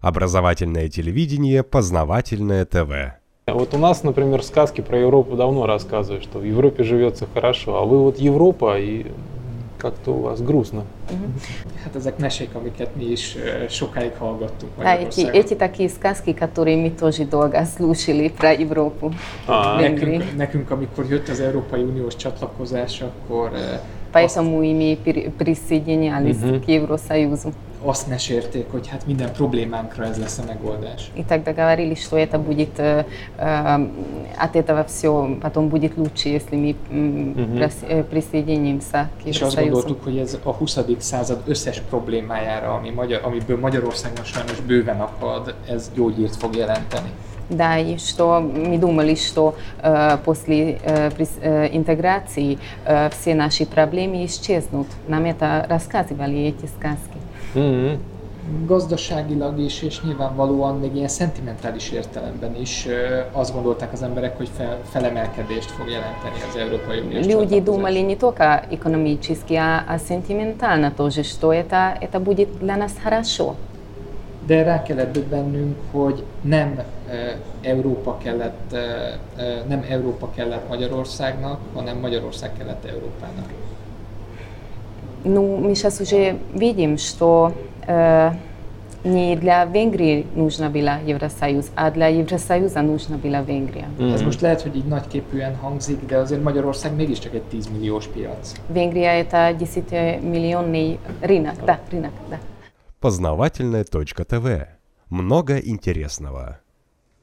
Образовательное телевидение, познавательное ТВ. Вот у нас, например, сказки про Европу давно рассказывают, что в Европе живется хорошо, а вы вот Европа и как-то у вас грустно. Hát ezek mesék, amiket mi is sokáig hallgattunk Да, эти, эти такие сказки, которые мы тоже долго слушали про Европу. Nekünk, nekünk, amikor jött az Európai Uniós csatlakozás, akkor Поэтому и мы присоединялись к Евросоюзу. azt mesélték, hogy hát minden problémánkra ez lesz a megoldás. И тогда говорили, что это будет, э, э, от этого все потом будет лучше, если мы м, Мгм. прос- э, присоединимся к És azt Евросоюзу. gondoltuk, hogy ez a 20. század összes problémájára, ami magyar, amiből Magyarországon sajnos bőven akad, ez gyógyírt fog jelenteni. Да, и что мы думали, что э, после э, прис- э, интеграции э, все наши проблемы исчезнут. Нам это рассказывали эти сказки. мгм. Gazdaságilag is, és nyilvánvalóan még ilyen szentimentális értelemben is ö, azt gondolták az emberek, hogy fel, felemelkedést fog jelenteni az Európai Uniós Люди csatlakozás. думали не только экономически, а, а сентиментально тоже, что это, это будет для нас хорошо. De rá kellett döbbennünk, hogy nem ö, Európa kellett, ö, ö, nem Európa kellett Magyarországnak, hanem Magyarország kellett Európának. Ну, мы сейчас уже видим, что э, не для Венгрии нужно было Евросоюз, а для Евросоюза нужно была Венгрия. Ez most lehet, hogy így nagyképűen hangzik, de azért Magyarország mégiscsak egy 10 milliós piac. Венгрия это 10-миллионный рынок, да, рынок, да. Познавательное .тв. Много интересного.